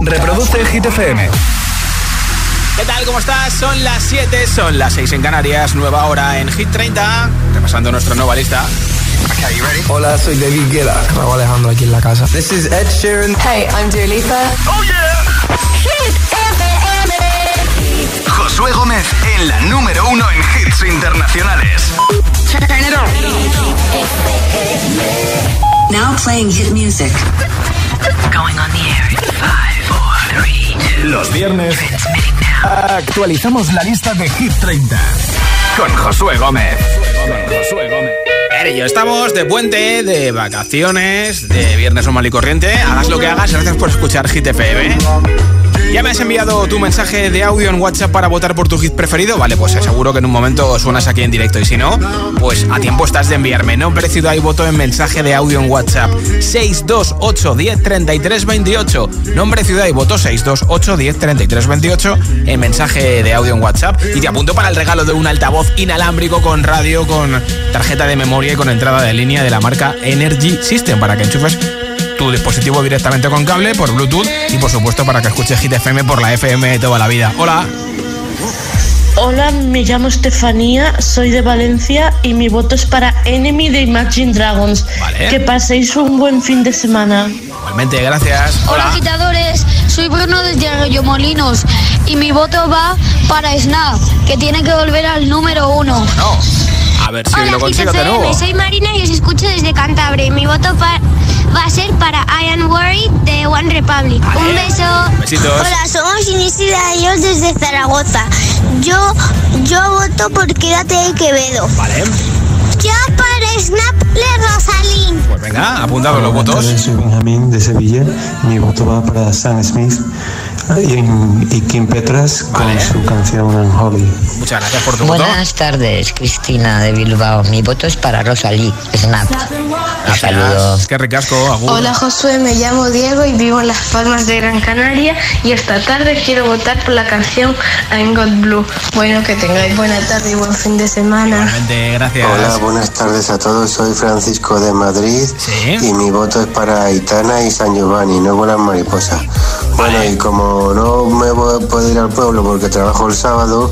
Reproduce Hit FM. ¿Qué tal? ¿Cómo estás? Son las 7, son las 6 en Canarias, nueva hora en Hit 30, repasando nuestra nueva lista. Hola, soy David Guetta. Raúl Alejandro aquí en la casa. This is Ed Sheeran. Hey, I'm Dua Lipa. ¡Oh, yeah! Hit FM. Josué Gómez en la número uno en hits internacionales. Turn it on. Now playing hit music. Going on the air in 5, 4, 3, 2. Los viernes actualizamos la lista de Hit 30 con Josué Gómez. Josué Gómez. yo estamos de puente, de vacaciones, de viernes normal y corriente. Hagas lo que hagas, gracias por escuchar Hit FM. ¿Ya me has enviado tu mensaje de audio en WhatsApp para votar por tu hit preferido? Vale, pues seguro que en un momento suenas aquí en directo y si no, pues a tiempo estás de enviarme. Nombre, ciudad y voto en mensaje de audio en WhatsApp 628 10 33 28. Nombre, ciudad y voto 628 10 33 28 en mensaje de audio en WhatsApp. Y te apunto para el regalo de un altavoz inalámbrico con radio, con tarjeta de memoria y con entrada de línea de la marca Energy System para que enchufes tu dispositivo directamente con cable, por Bluetooth y por supuesto para que escuches Hit FM por la FM de toda la vida. Hola. Hola, me llamo Estefanía, soy de Valencia y mi voto es para Enemy de Imagine Dragons. Que paséis un buen fin de semana. Igualmente, gracias. Hola, Hola agitadores, soy Bruno desde Arroyo Molinos y mi voto va para Snap, que tiene que volver al número uno. No. A ver si Hola, lo consigo de nuevo. Soy Marina y os escucho desde Cantabria. Mi voto para va a ser para I Am Worried de One Republic. Un beso. Besitos. Hola, somos Inicia y ellos desde Zaragoza. Yo, yo voto por Quédate de Quevedo. Vale. Yo para Snap Le Rosalín. Pues venga, apuntado los votos. Soy Benjamín de Sevilla. Mi voto va para Sam Smith y, Kim Petras con Vale. su canción Unholy. Muchas gracias por tu voto. Buenas tardes, Cristina de Bilbao. Mi voto es para Rosalí, Snap. Un saludo. Gracias. Qué ricasco, Agur. Hola Josué, me llamo Diego y vivo en Las Palmas de Gran Canaria y esta tarde quiero votar por la canción I'm God Blue. Bueno, que tengáis buena tarde y buen fin de semana. Igualmente, gracias. Hola, buenas tardes a todos. Soy Francisco de Madrid Sí. y mi voto es para Aitana y San Giovanni, no vuelan mariposas. Bueno, y como no me voy a poder ir al pueblo porque trabajo el sábado,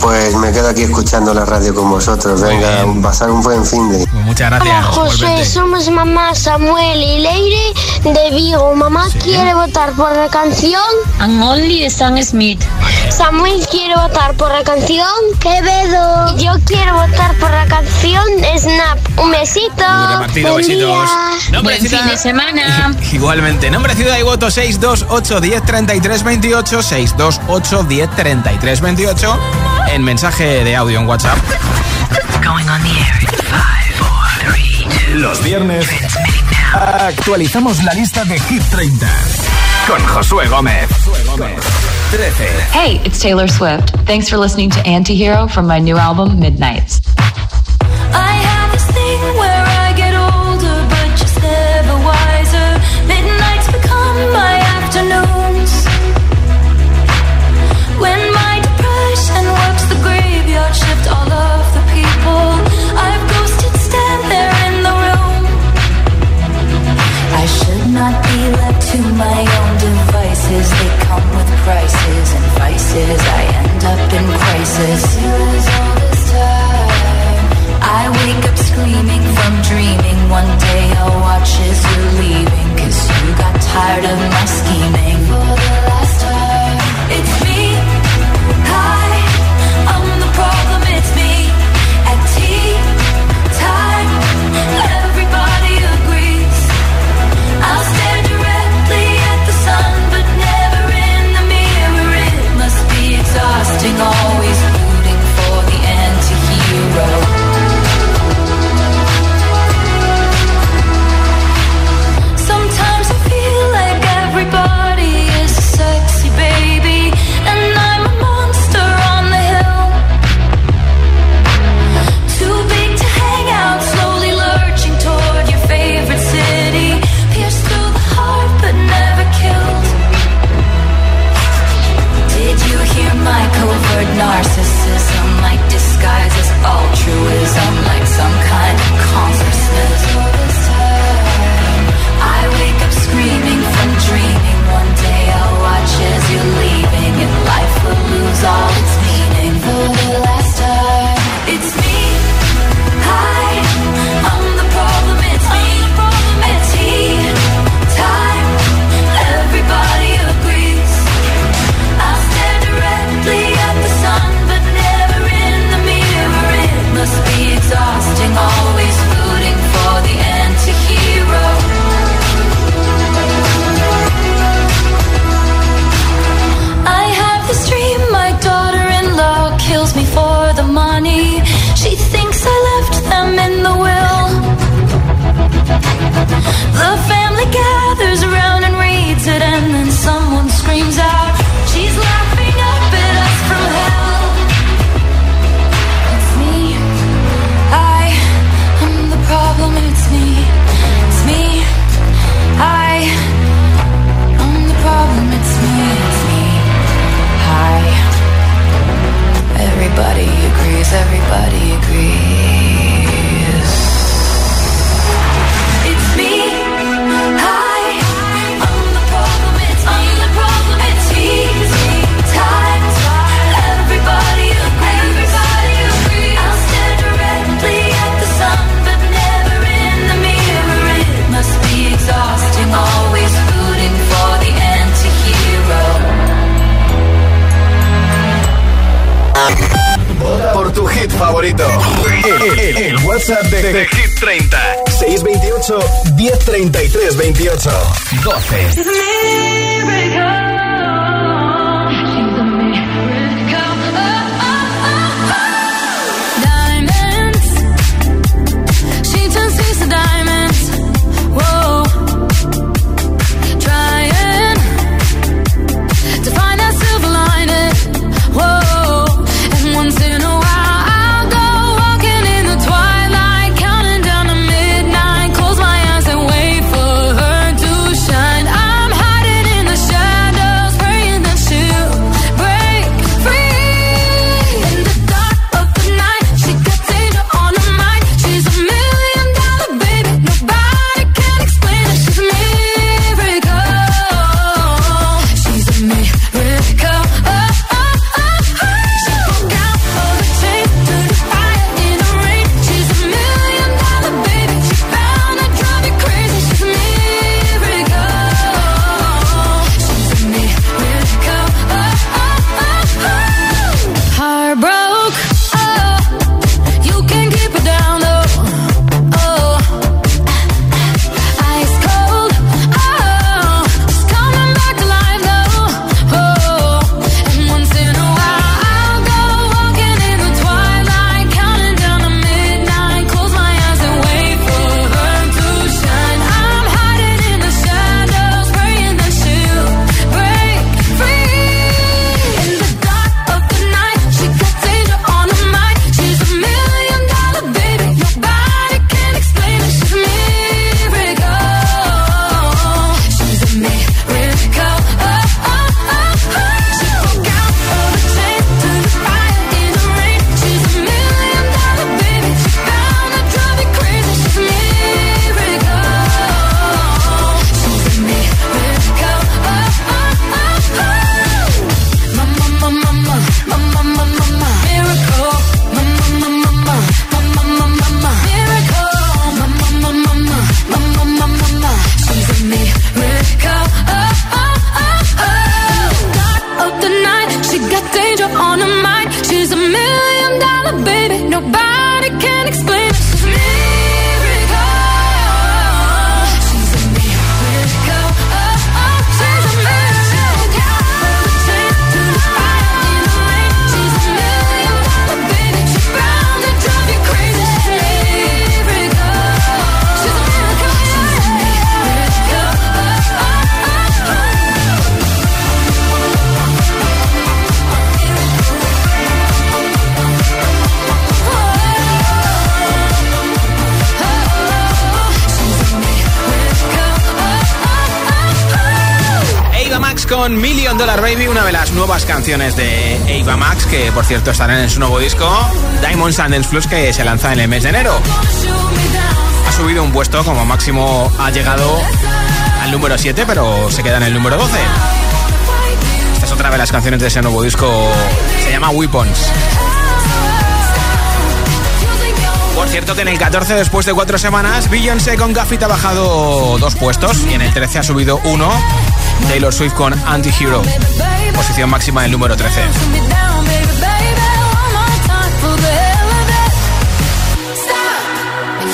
pues me quedo aquí escuchando la radio con vosotros. Venga, pasar un buen fin de. Muchas gracias. Hola José, somos mamá Samuel y Leire de Vigo. Mamá Sí. quiere votar por la canción. And Only de Sam Smith. Samuel quiere votar por la canción Quevedo. Yo quiero votar por la canción Snap. Un besito. Repartido, Buen besitos. día. Nombre, Buen fin de semana. Igualmente, nombre, ciudad y voto 628 10 33 28 628 10 33 28 en mensaje de audio en WhatsApp. Going on the air in 5, 4, 3, 2. Los viernes actualizamos la lista de Hit 30 con Josué Gómez. 13. Hey, it's Taylor Swift. Thanks for listening to Antihero from my new album, Midnights. Crisis. Here is all this time. I wake up screaming con Million Dollar Baby, una de las nuevas canciones de Ava Max, que por cierto estarán en su nuevo disco, Diamonds and Dance que se lanza en el mes de enero. Ha subido un puesto, como máximo ha llegado al número 7, pero se queda en el número 12. Esta es otra de las canciones de ese nuevo disco, se llama Weapons. Por cierto que en el 14, después de cuatro semanas, Beyoncé con Gaffit ha bajado dos puestos y en el 13 ha subido uno. Taylor Swift con Anti-Hero, posición máxima del número 13.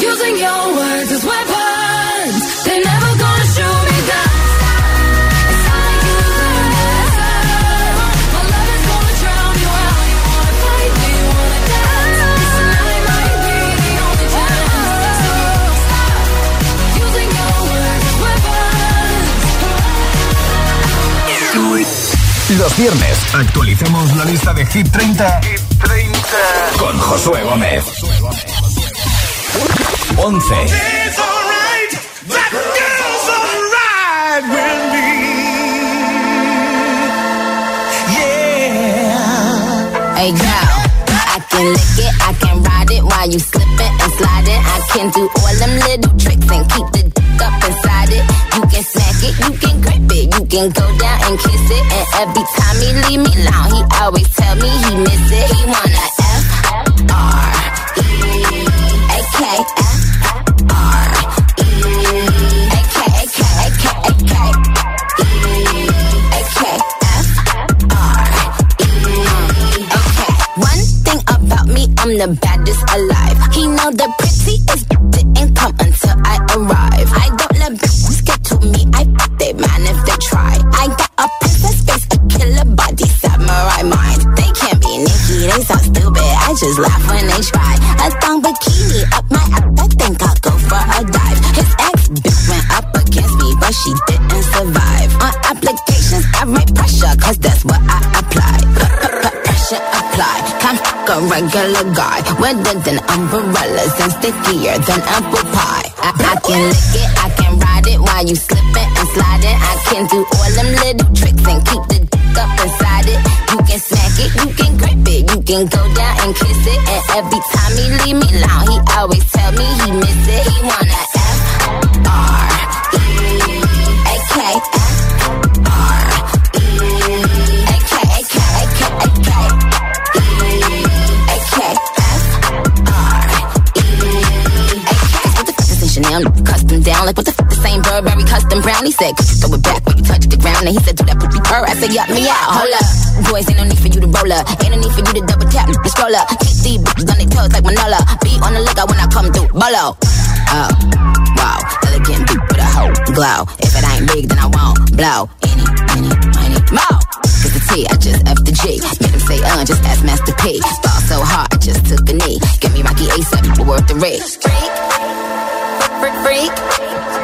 Using your words as weapons, Los viernes actualicemos la lista de Hit 30, con Josué Gómez. 11. Hey girl, I can lick it, I can ride it while you slipping and sliding. I can do all them little tricks and keep the dick up inside it. You can it, you can grip it, you can go down and kiss it. And every time he leave me alone, he always tell me he miss it. He wanna F R E A K F R E A K A K A K A K E A K F R E. Okay. One thing about me, I'm the baddest alive. He know the prettiest didn't come until I arrive. Just laugh when they try. A thong bikini up my ass, I think I'll go for a dive. His ex bitch went up against me, but she didn't survive. On applications, I write pressure, cause that's what I apply. Pressure apply. Can't fuck a regular guy. Wetter than umbrellas and stickier than apple pie. I, I can lick it, I can ride it while you slipping and sliding. I can do all them little tricks and keep can go down and kiss it. And every time he leave me alone, he always tell me he miss it. He wanna He said, could you throw it back when you touch the ground? And he said, do that poopy purr. I said, yup me out. Hold up, boys, ain't no need for you to roll up. Ain't no need for you to double tap the scroll up. Keep these bitches on their toes like Manola. Be on the lookout when I come through. Bolo. Oh, wow, elegant beat with a hoe glow. If it ain't big, then I won't blow. Any, any, any, more. Cause the T, I just F the G. Made him say, uh, just ask Master P. Ball so hard, I just took a knee. Give me Rocky ASAP, worth the risk. Freak, freak, freak.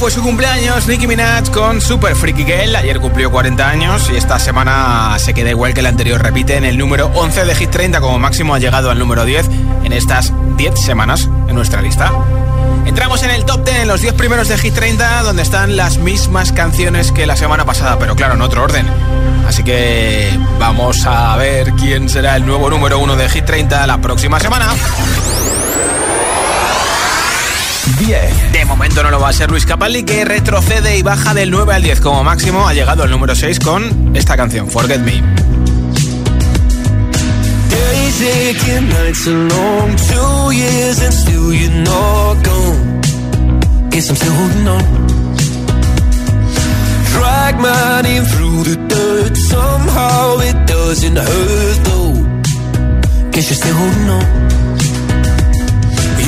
fue su cumpleaños, Nicki Minaj con Super Freaky Girl. Ayer cumplió 40 años y esta semana se queda igual que la anterior. Repite en el número 11 de Hit 30, como máximo ha llegado al número 10 en estas 10 semanas en nuestra lista. Entramos en el top 10, en los 10 primeros de Hit 30, donde están las mismas canciones que la semana pasada, pero claro, en otro orden. Así que vamos a ver quién será el nuevo número 1 de Hit 30 la próxima semana. 10. De momento no lo va a ser Luis Capaldi, que retrocede y baja del 9 al 10 como máximo. Ha llegado al número 6 con esta canción, Forget Me. Days aching, nights are long, two years and still you're not gone. Guess I'm still holding on. Drag my name through the dirt, somehow it doesn't hurt though. Guess you're still holding on.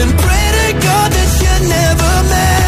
and pray to God that you never met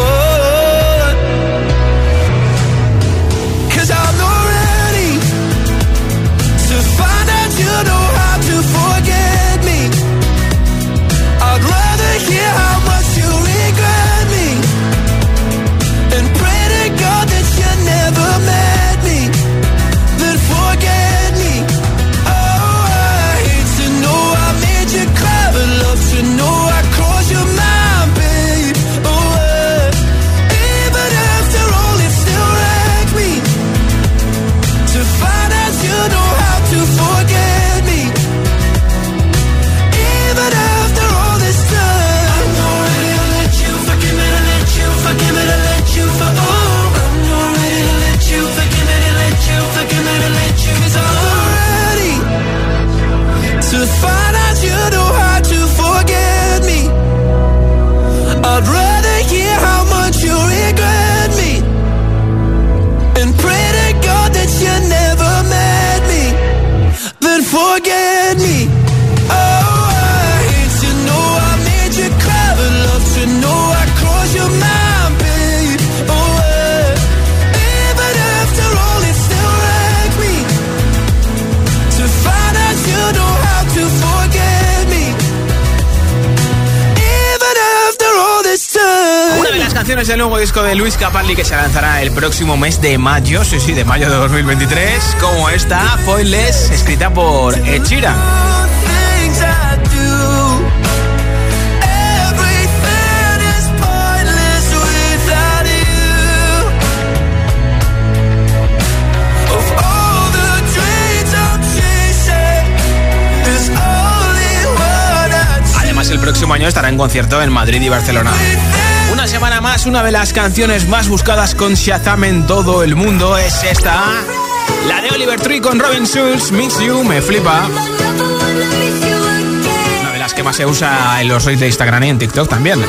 forget canciones del nuevo disco de Luis Capaldi que se lanzará el próximo mes de mayo, sí, sí, de mayo de 2023, como esta, Pointless, escrita por Sheeran. Además, el próximo año estará en concierto en Madrid y Barcelona. Una semana más, una de las canciones más buscadas con Shazam en todo el mundo es esta. La de Oliver Tree con Robin Schulz, Miss You, me flipa. Una de las que más se usa en los reels de Instagram y en TikTok también.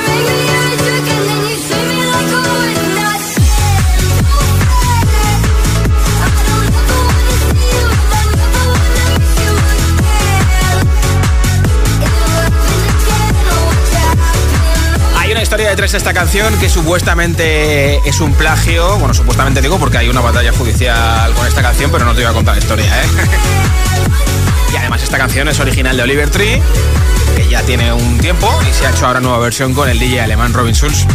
Historia detrás de esta canción que supuestamente es un plagio. Bueno, supuestamente digo porque hay una batalla judicial con esta canción, pero no te voy a contar la historia, ¿eh? y además esta canción es original de Oliver Tree, que ya tiene un tiempo y se ha hecho ahora nueva versión con el DJ alemán Robin Schulz.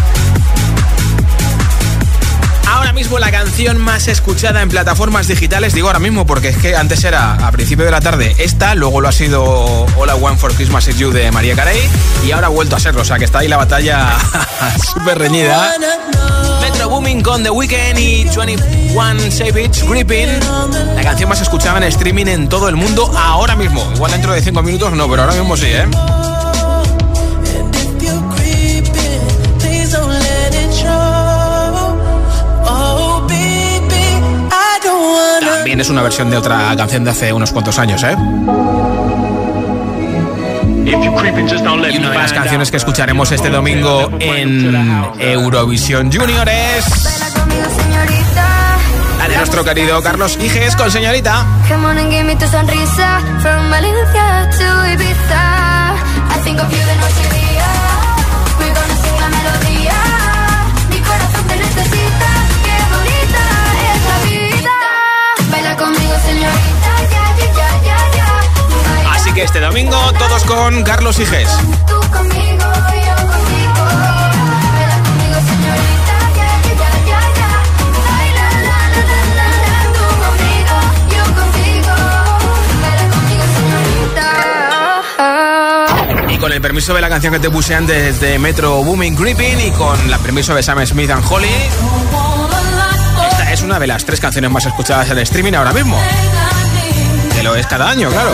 Ahora mismo la canción más escuchada en plataformas digitales, digo ahora mismo porque es que antes era a principio de la tarde esta, luego lo ha sido I Want for Christmas is You de María Carey y ahora ha vuelto a serlo, o sea que está ahí la batalla súper reñida. Metro Booming con The Weeknd y 21 Savage Gripping, la canción más escuchada en streaming en todo el mundo ahora mismo. Igual dentro de 5 minutos no, pero ahora mismo sí, ¿eh? También es una versión de otra canción de hace unos cuantos años, ¿eh? Y una de las canciones que escucharemos este domingo en Eurovisión Juniores. La de nuestro querido Carlos Iges con señorita. Come on and give me tu sonrisa yo contigo Baila conmigo señorita Y con el permiso de la canción que te puse antes de Metro Booming Creeping y con el permiso de Sam Smith and Holly, esta es una de las tres canciones más escuchadas en streaming ahora mismo. Que lo es cada año, claro.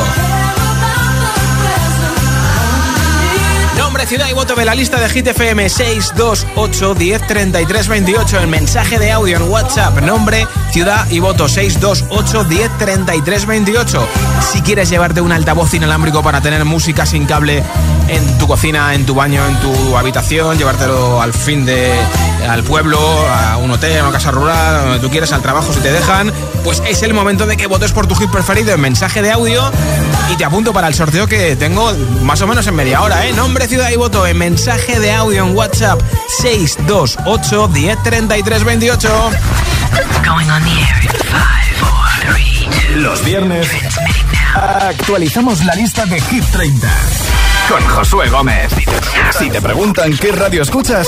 Ciudad y voto de la lista de Hit FM 628 10 33 28. El mensaje de audio en WhatsApp. Nombre, ciudad y voto 628 10 33 28. Si quieres llevarte un altavoz inalámbrico para tener música sin cable en tu cocina, en tu baño, en tu habitación, llevártelo al fin de al pueblo, a un hotel, a una casa rural, donde tú quieras, al trabajo si te dejan, pues es el momento de que votes por tu hit preferido en mensaje de audio y te apunto para el sorteo que tengo más o menos en media hora, ¿eh? Nombre, ciudad y voto en mensaje de audio en WhatsApp 628 10 33 28. Going on the air in five, four, three, two. Los viernes actualizamos la lista de Hit 30 con Josué Gómez. Si te preguntan qué radio escuchas,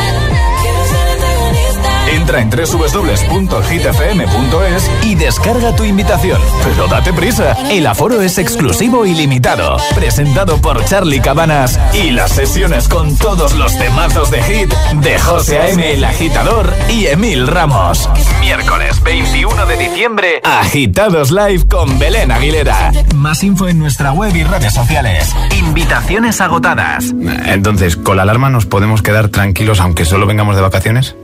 Entra en www.hitfm.es y descarga tu invitación. Pero date prisa, el aforo es exclusivo y limitado. Presentado por Charlie Cabanas y las sesiones con todos los temazos de hit de José A.M. el Agitador y Emil Ramos. Miércoles 21 de diciembre, Agitados Live con Belén Aguilera. Más info en nuestra web y redes sociales. Invitaciones agotadas. Entonces, ¿con la alarma nos podemos quedar tranquilos aunque solo vengamos de vacaciones?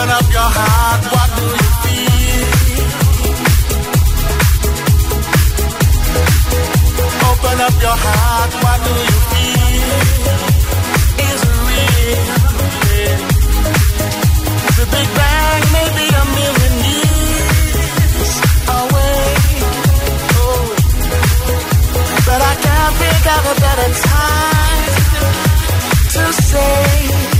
Open up your heart, what do you feel? Open up your heart, what do you feel? Is it real? The Big Bang may be a million years away. But I can't think of a better time to say,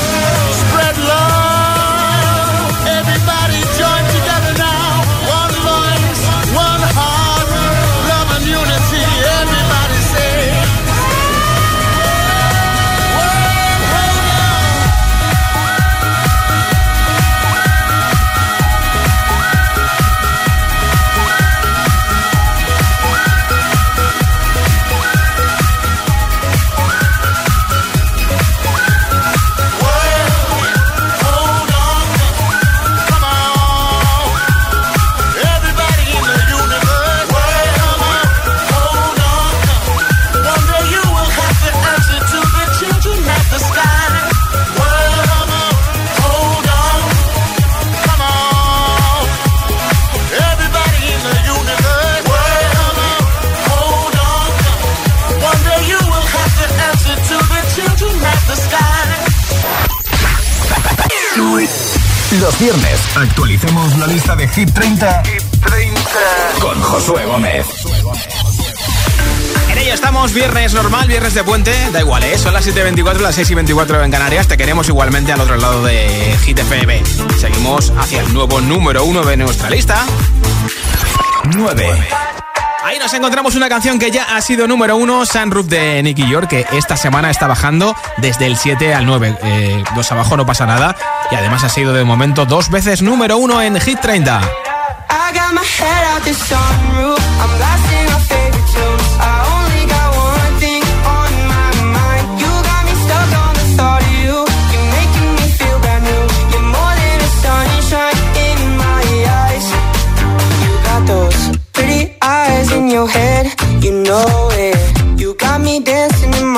viernes actualicemos la lista de Hit 30, con Josué Gómez. En ello estamos, viernes normal, viernes de puente, da igual, ¿eh? son las 7.24, las 6.24 en Canarias, te queremos igualmente al otro lado de Hit FM. Seguimos hacia el nuevo número uno de nuestra lista. 9. Ahí nos encontramos una canción que ya ha sido número uno, Sunroof de Nicky York, que esta semana está bajando desde el 7 al 9. Eh, dos abajo no pasa nada. Y además ha sido de momento dos veces número uno en Hit 30. I got my head out the sunroof. I'm blasting our favorite tunes. I only got one thing on my mind. You got me stuck on the thought of you. You're making me feel brand new. You're more than a sunshine in my eyes. You got those pretty eyes in your head. You know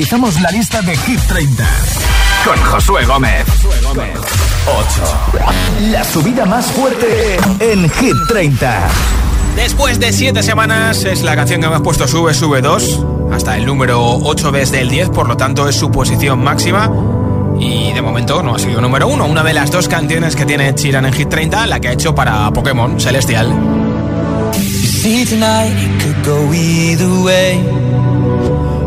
actualizamos la lista de Hit 30 con Josué Gómez. 8. La subida más fuerte en Hit 30. Después de 7 semanas es la canción que hemos puesto Sube, Sube 2 hasta el número 8 desde el 10, por lo tanto es su posición máxima y de momento no ha sido número 1. Una de las dos canciones que tiene Chiran en Hit 30, la que ha hecho para Pokémon Celestial. See tonight it could go either way.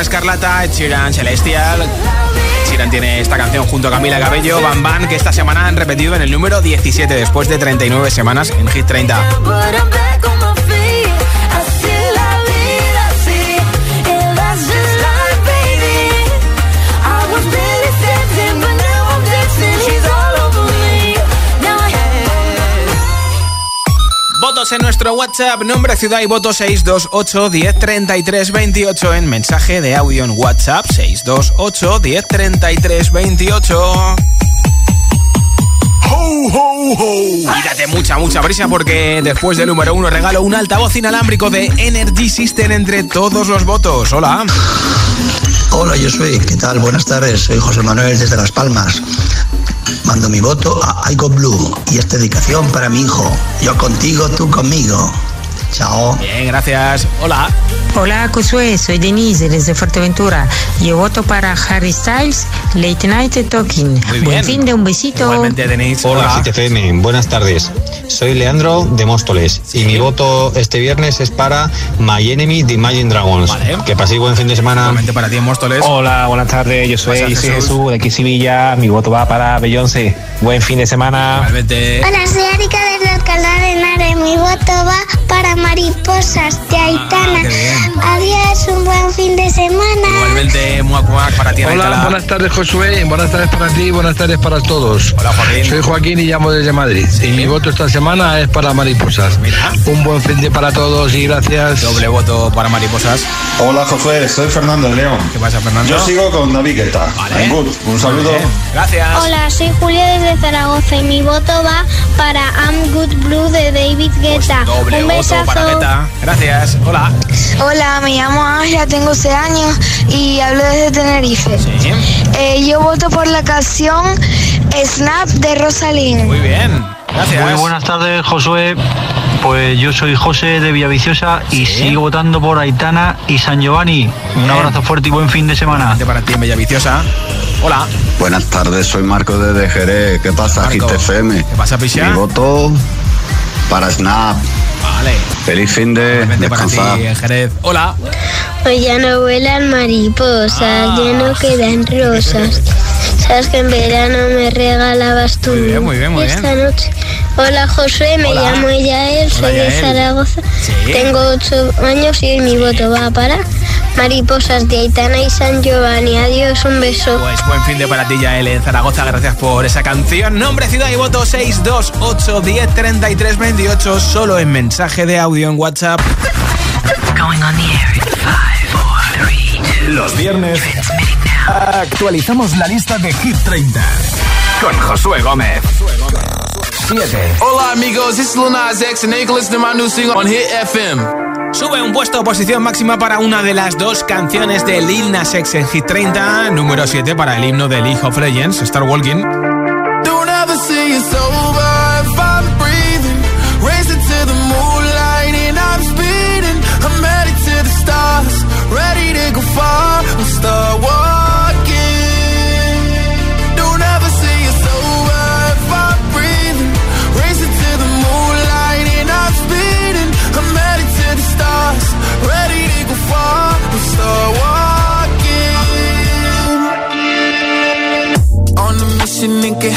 Escarlata, Ed Sheeran Celestial. Sheeran tiene esta canción junto a Camila Cabello, Bam Bam, que esta semana han repetido en el número 17 después de 39 semanas en Hit 30. Votos en nuestro WhatsApp, nombre, ciudad y voto 628 10 33 28 en mensaje de audio en WhatsApp 628 10 33 28. mucha, mucha prisa porque después del número uno regalo un altavoz inalámbrico de Energy System entre todos los votos. Hola. Hola, yo soy. ¿Qué tal? Buenas tardes. Soy José Manuel desde Las Palmas. Mando mi voto a I Blue y esta dedicación para mi hijo. Yo contigo, tú conmigo. Chao. Bien, gracias. Hola. Hola, Josué, soy Denise desde Fuerteventura. Yo voto para Harry Styles, Late Night Talking. Muy bien. Buen fin de un besito. Igualmente, Denise. Hola, GTFM, buenas tardes. Soy Leandro de Móstoles y mi voto este viernes es para My Enemy de Imagine Dragons. Que paséis buen fin de semana. Igualmente para ti en Móstoles. Hola, buenas tardes. Yo soy, Jesús. Jesús de aquí Sevilla. Mi voto va para Beyoncé. Buen fin de semana. Igualmente. Hola, soy Erika desde Alcalá de Henares. Mi voto va para Mariposas de Aitana. Adiós, un buen fin de semana. Igualmente, Muac Muac para ti Hola, buenas tardes Josué, buenas tardes para ti, buenas tardes para todos. Hola Joaquín. Soy Joaquín y llamo desde Madrid. Y mi voto esta semana es para mariposas. Un buen fin de para todos y gracias. Doble voto para mariposas. Hola Josué, soy Fernando de León. ¿Qué pasa, Fernando? Yo sigo con David Guetta. Vale. I'm good. Un saludo. Gracias. Hola, soy Julia desde Zaragoza y mi voto va para I'm Good Blue de David Guetta. Doble un voto besazo. Gracias. Hola. Hola, me llamo Ángela, tengo 11 años y hablo desde Tenerife. Eh, yo voto por la canción Snap de Rosalind. Muy bien. Gracias. Muy buenas tardes, Josué. Pues yo soy José de Villaviciosa y sigo votando por Aitana y San Giovanni. Un abrazo fuerte y buen fin de semana. Para ti en Bellaviciosa. Hola. Buenas tardes, soy Marco desde Jerez. ¿Qué pasa, Marco. Hit FM? ¿Qué pasa, Picha? Mi voto para Snap. Vale. Feliz fin de descansar. Jerez. Hola. Hoy ya no vuelan mariposas, ya no quedan rosas. Sabes que en verano me regalabas tú. Muy bien, muy bien, muy esta bien. noche. Hola Josué, me Hola. llamo Yael, soy Hola, de. Zaragoza. Sí. Tengo ocho años y hoy mi voto va para Mariposas de Aitana y San Giovanni. Adiós, un beso. Pues buen fin de para ti, Yael, en Zaragoza. Gracias por esa canción. Nombre, ciudad y voto 628 10 33 28. Solo en mensaje de audio en WhatsApp. Going on the air in five, four, three, two. Los viernes actualizamos la lista de Hit 30 con Josué Gómez. 7. Hola amigos, this is Lil Nas X and they can listen to my new single on Hit FM. Sube un puesto, posición máxima para una de las dos canciones de Lil Nas X en Hit 30. Número 7 para el himno de League of Legends, Star Walking.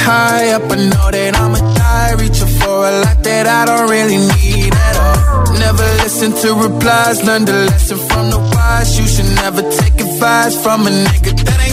High up. I know that I'ma die. Reaching for a lot that I don't really need at all. Never listen to replies. Learn the lesson from the wise. You should never take advice from a nigga that ain't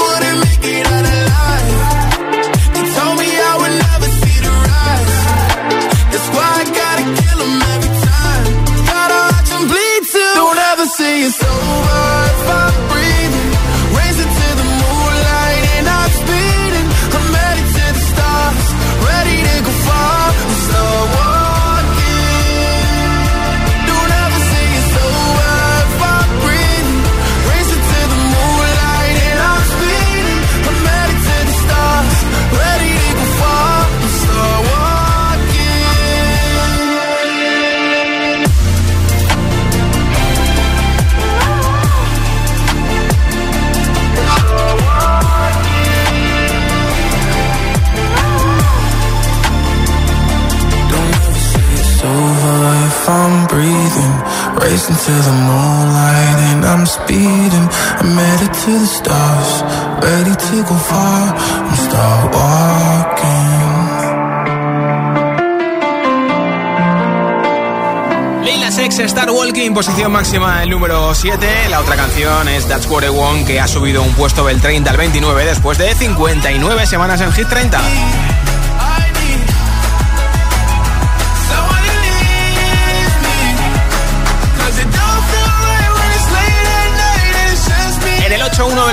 say it's over walking, racing to the moonlight, and I'm speeding. I'm headed to the stars, ready to go far and start walking. Lila Sex Star Walking, posición máxima el número 7. La otra canción es That's What I Want, que ha subido un puesto del 30 al 29 después de 59 semanas en Hit 30.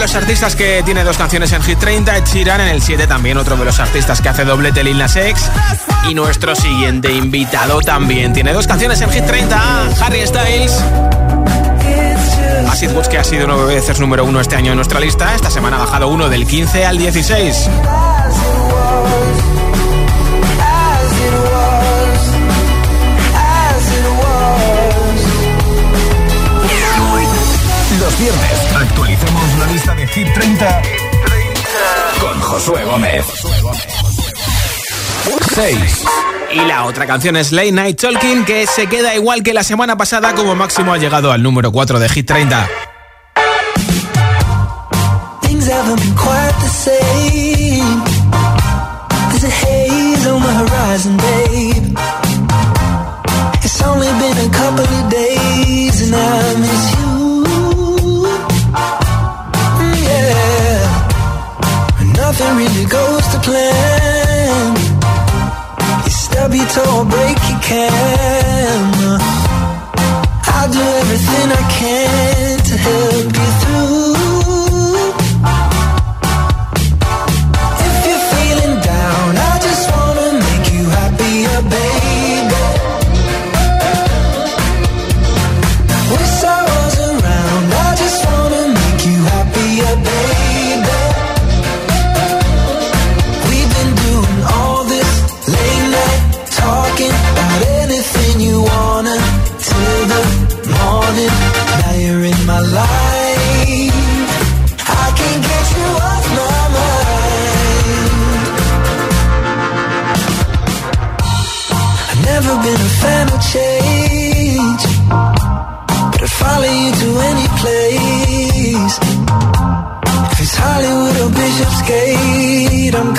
Los artistas que tiene dos canciones en Hit 30, Ed Sheeran. En el 7, también otro de los artistas que hace doblete, Lil Nas X. Y nuestro siguiente invitado también tiene dos canciones en Hit 30, Harry Styles. Acid que ha sido nueve veces número uno este año en nuestra lista. Esta semana ha bajado uno del 15 al 16. Los viernes lista de Hit 30 con Josué Gómez. 6. Y la otra canción es Late Night Talking, que se queda igual que la semana pasada, como máximo ha llegado al número 4 de Hit 30. Things haven't been quite the same. There's a haze on the horizon, babe. It's only been a couple of days and I miss you. Nothing really goes to plan. You stub your toe, break your can. I'll do everything I can to help you through. Change, but I'd follow you to any place. If it's Hollywood or Bishopsgate, I'm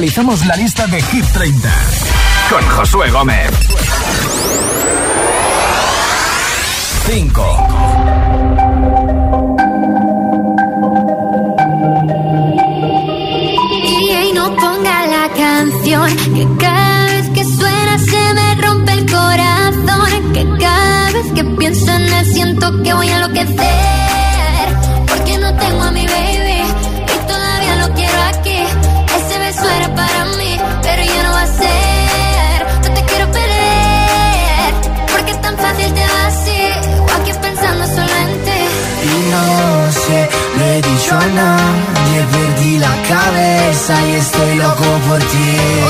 actualizamos la lista de Hit 30 con Josué Gómez. 5. Y no ponga la canción que cada vez que suena se me rompe el corazón. Que cada vez que pienso en él siento que voy a enloquecer. Cabeza y estoy loco por ti.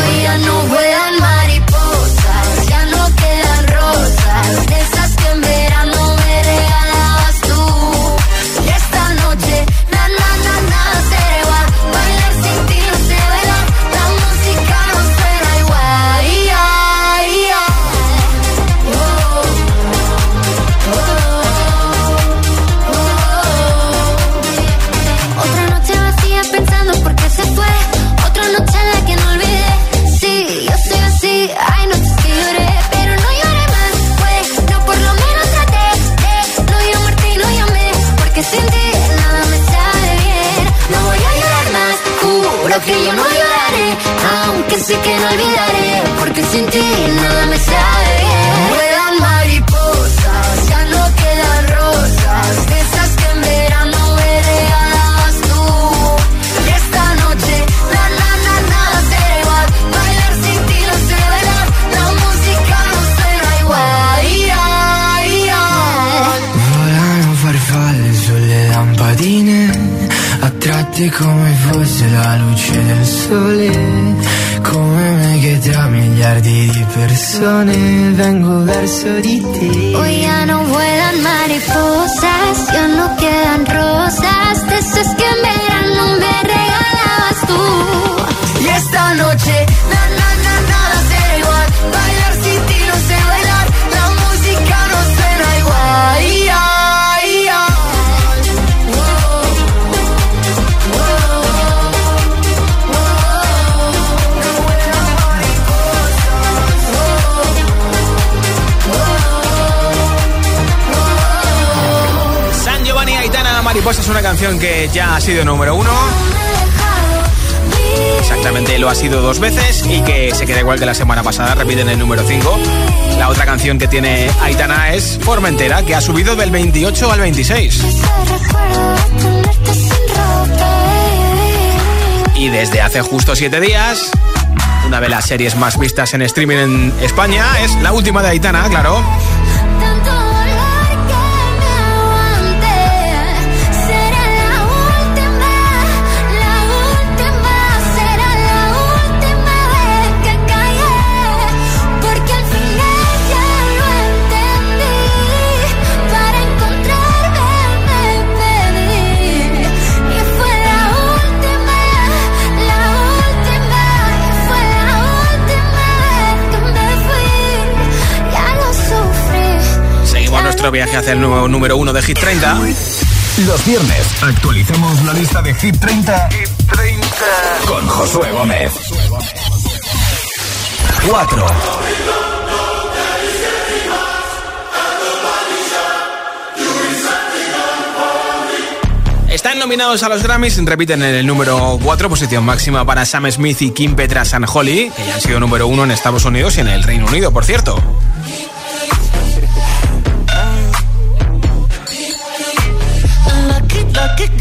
Sole, come me che tra miliardi di persone vengo verso di te. Hoy ya no vuelan mariposas, ya no quedan rosas, una canción que ya ha sido número uno. Exactamente, lo ha sido dos veces y que se queda igual que la semana pasada, repiten el número 5. La otra canción que tiene Aitana es Formentera, que ha subido del 28 al 26. Y desde hace justo siete días, una de las series más vistas en streaming en España es la última de Aitana, claro. Nuestro viaje hacia el nuevo número uno de Hit 30. Los viernes actualicemos la lista de Hit 30, con Josué Gómez. 4. Están nominados a los Grammys, repiten en el número 4, posición máxima para Sam Smith y Kim Petras and Holly, que ya han sido número 1 en Estados Unidos y en el Reino Unido, por cierto.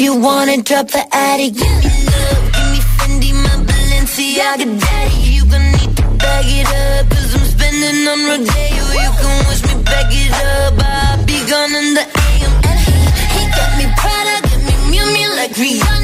you wanna drop the attic, give me love, give me Fendi, my Balenciaga, daddy. You gonna need to bag it up, cause I'm spending on Rodeo. You can wish me back it up, I'll be gone in the AM. And he, he got me Prada, got me Miu Miu like Rihanna.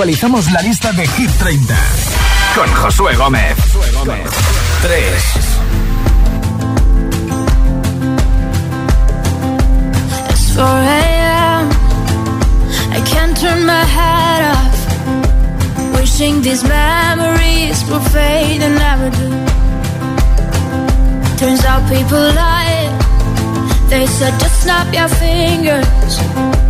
Actualizamos la lista de Hit 30 con Josué Gómez. 3. It's 4 a.m. I can't turn my head off. Wishing these memories will fade and never do. Turns out people lie. They said just snap your fingers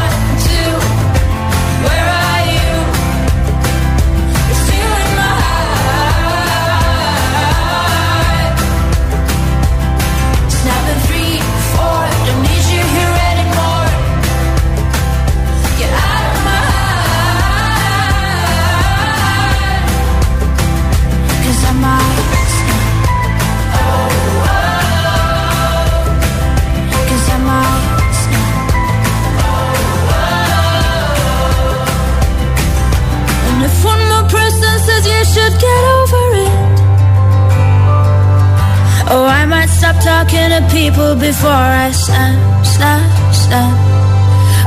talking to people before I snap, snap, snap.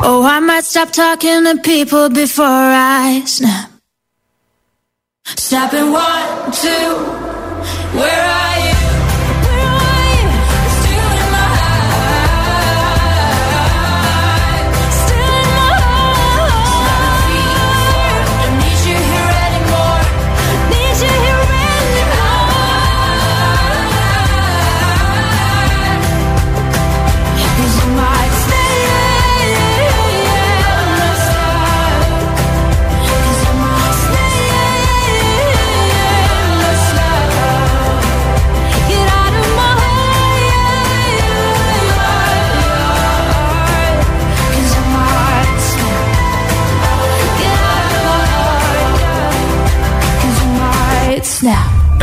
Oh, I might stop talking to people before I snap. Snapping one, two, where are you?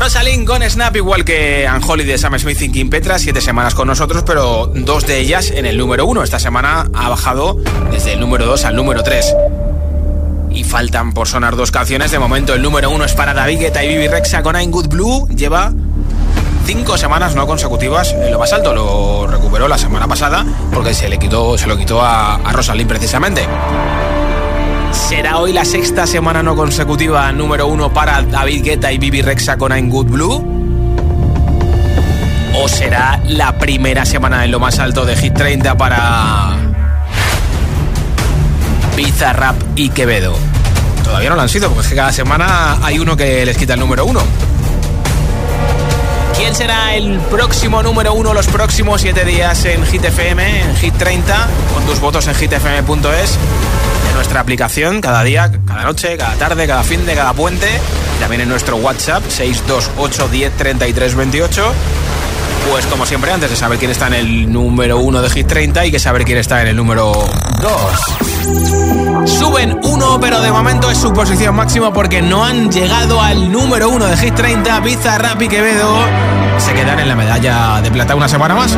Rosalind con Snap, igual que Anjoli de Sam Smith y Kim Petra, siete semanas con nosotros, pero dos de ellas en el número uno. Esta semana ha bajado desde el número dos al número tres. Y faltan por sonar dos canciones. De momento, el número uno es para David Guetta y Bibi Rexa con I'm Good Blue. Lleva cinco semanas no consecutivas en lo más alto. Lo recuperó la semana pasada porque se le quitó, se lo quitó a, a Rosalind precisamente. ¿Será hoy la sexta semana no consecutiva número uno para David Guetta y Bibi Rexa con I'm Good Blue? ¿O será la primera semana en lo más alto de Hit 30 para Pizza Rap y Quevedo? Todavía no lo han sido, porque es que cada semana hay uno que les quita el número uno. ¿Quién será el próximo número uno los próximos siete días en Hit FM, en Hit 30? Con tus votos en hitfm.es, nuestra aplicación, cada día, cada noche, cada tarde, cada fin de, cada puente. y También en nuestro WhatsApp, 628 10 33 28. Pues como siempre, antes de saber quién está en el número uno de Hit 30, hay que saber quién está en el número 2. Suben uno, pero de momento es su posición máxima porque no han llegado al número uno de Hit 30. Pizza, Rap y Quevedo se quedan en la medalla de plata una semana más.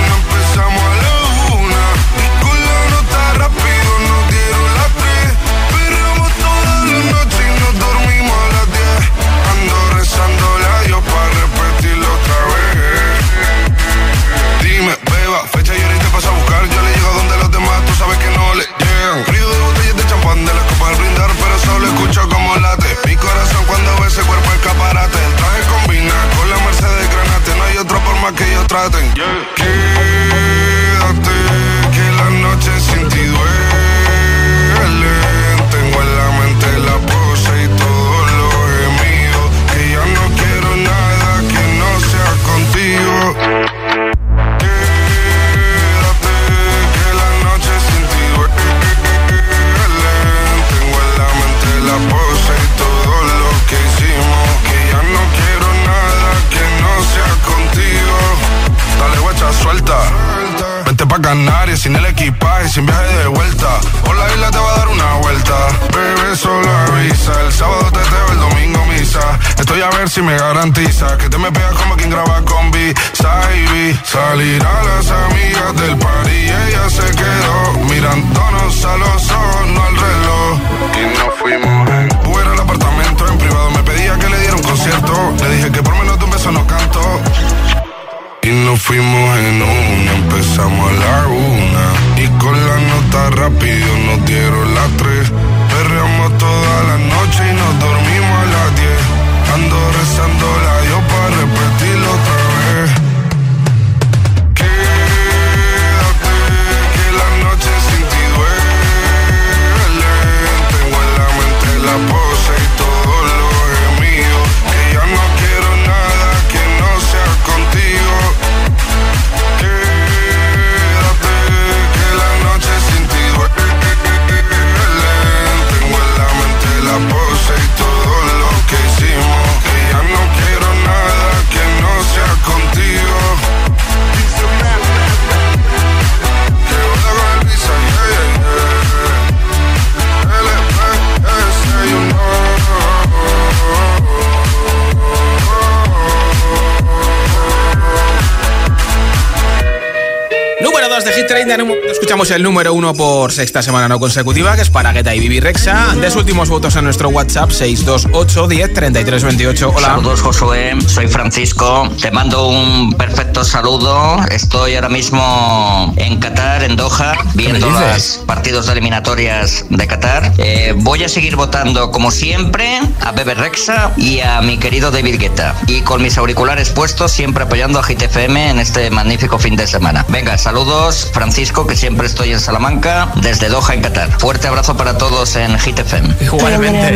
escuchamos el número 1 por sexta semana no consecutiva, que es para Guetta y Bibi Rexa. De sus últimos votos en nuestro WhatsApp, 628 10 33 28. Hola. Saludos Josué, soy Francisco, te mando un perfecto saludo. Estoy ahora mismo en Qatar, en Doha, viendo los partidos de eliminatorias de Qatar. Eh, voy a seguir votando como siempre a Bebe Rexa y a mi querido David Guetta. Y con mis auriculares puestos, siempre apoyando a Hit FM en este magnífico fin de semana. Venga, saludos Francisco, que siempre estoy en Salamanca, desde Doha, en Qatar. Fuerte abrazo para todos en Hit FM.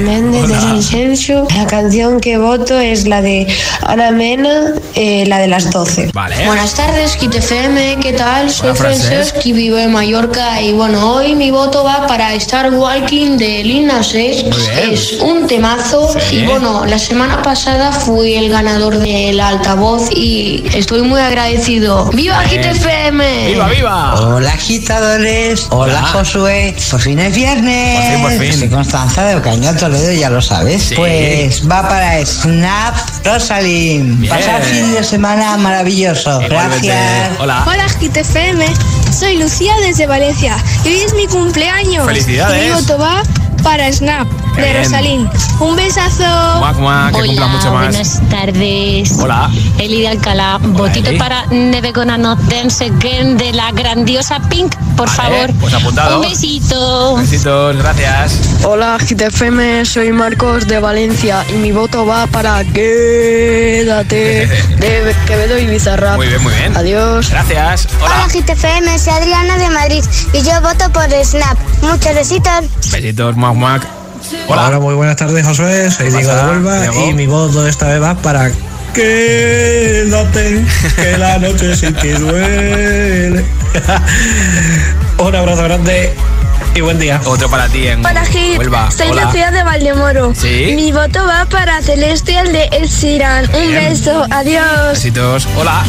Méndez de Sensu. La canción que voto es la de Ana Mena, eh, la de las 12. Vale. Buenas tardes, Kit FM, ¿qué tal? Soy. Francesc y vivo en Mallorca y bueno, hoy mi voto va para Star Walking de. Muy bien. Es un temazo Sí. y bueno, la semana pasada fui el ganador del altavoz y estoy muy agradecido. ¡Viva. Kit FM! ¡Viva, viva! Hola agitadores, hola Hola. Josué, por fin es viernes. Por fin, por fin. Soy Constanza de Ocaña Toledo, ya lo sabes. Sí. Pues va para Snap Rosalind. Pasar fin de semana maravilloso. Igualmente. Gracias. Hola. Hola Hit FM, soy Lucía desde Valencia y hoy es mi cumpleaños. ¡Felicidades! Y mi voto va para Snap Qué de bien. Rosalín. Un besazo. Muac, muac, que cumpla mucho más. buenas tardes. Hola. Eli de Alcalá. Votito Eli. para Never Gonna Not Dance Again de la grandiosa Pink, por Vale, favor. pues apuntado. Un besito. Besitos, gracias. Hola Hit FM, soy Marcos de Valencia y mi voto va para Quédate de Quevedo y Bizarrap. Muy bien, muy bien. Adiós. Gracias. Hola. Hola GTFM, soy Adriana de Madrid y yo voto por Snap. Muchos besitos. Besitos, muac, Hola. Hola, muy buenas tardes, Josué. Soy ¿Qué Diego de Huelva y mi voto esta vez va para Quédate, que la noche sin ti duele. Un abrazo grande y buen día. Otro para ti en Hola Hit, Huelva. soy Hola. Lucía de Valdemoro. Sí. Mi voto va para Celestial de El Siran. Un beso, adiós. Besitos. Hola.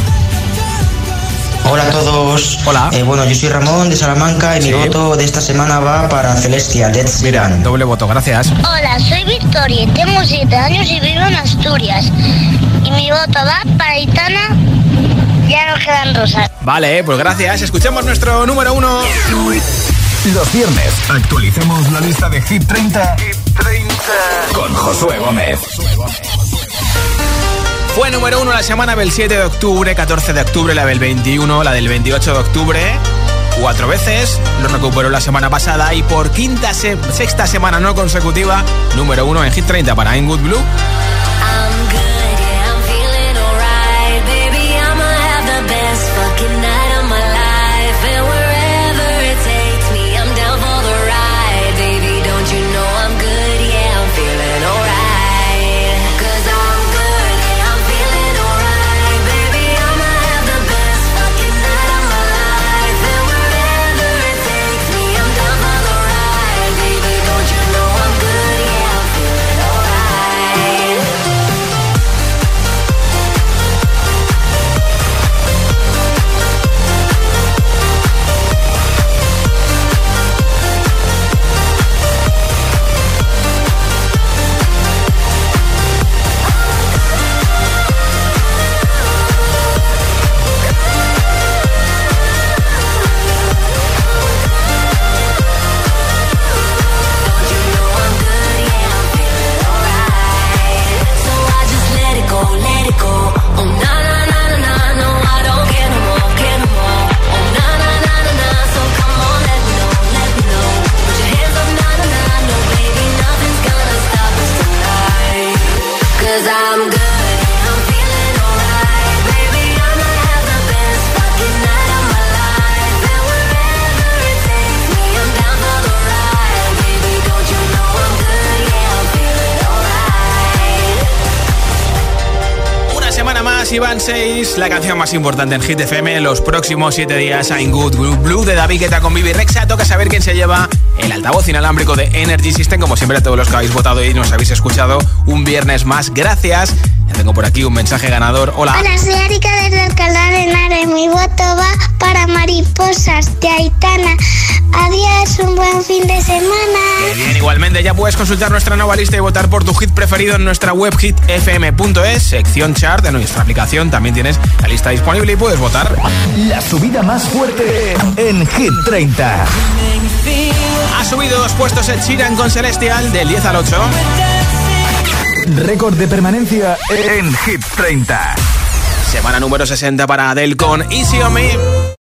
Hola a todos. Hola. Eh, bueno, yo soy Ramón de Salamanca y Sí. mi voto de esta semana va para Celestia, Dead Mira, doble voto, gracias. Hola, soy Victoria, tengo 7 años y vivo en Asturias. Y mi voto va para Aitana. Ya no quedan rosas. Vale, pues gracias. Escuchamos nuestro número uno. Los viernes actualicemos la lista de Hit 30, con Josué Gómez. Fue número uno la semana del 7 de octubre, 14 de octubre, la del 21, la del 28 de octubre. Cuatro veces, lo recuperó la semana pasada y por quinta, se- sexta semana no consecutiva, número uno en Hit 30 para I'm Good Blue. Van 6. La canción más importante en Hit FM los próximos 7 días. I'm Good Blue Blue de David Guetta con Vivi Rexa. Toca saber quién se lleva el altavoz inalámbrico de Energy System. Como siempre, a todos los que habéis votado y nos habéis escuchado un viernes más. Gracias. Ya tengo por aquí un mensaje ganador. Hola. Hola, soy Erika desde de Henares. Mi voto va para Mariposas de Aitana. Adiós, un buen fin de semana. Bien, igualmente ya puedes consultar nuestra nueva lista y votar por tu hit preferido en nuestra web hitfm.es, sección chart de nuestra aplicación. También tienes la lista disponible y puedes votar. La subida más fuerte en Hit 30. Ha subido dos puestos el Chiran con Celestial del 10 al 8. Récord de permanencia en Hit 30. Semana número 60 para Adele con Easy on Me.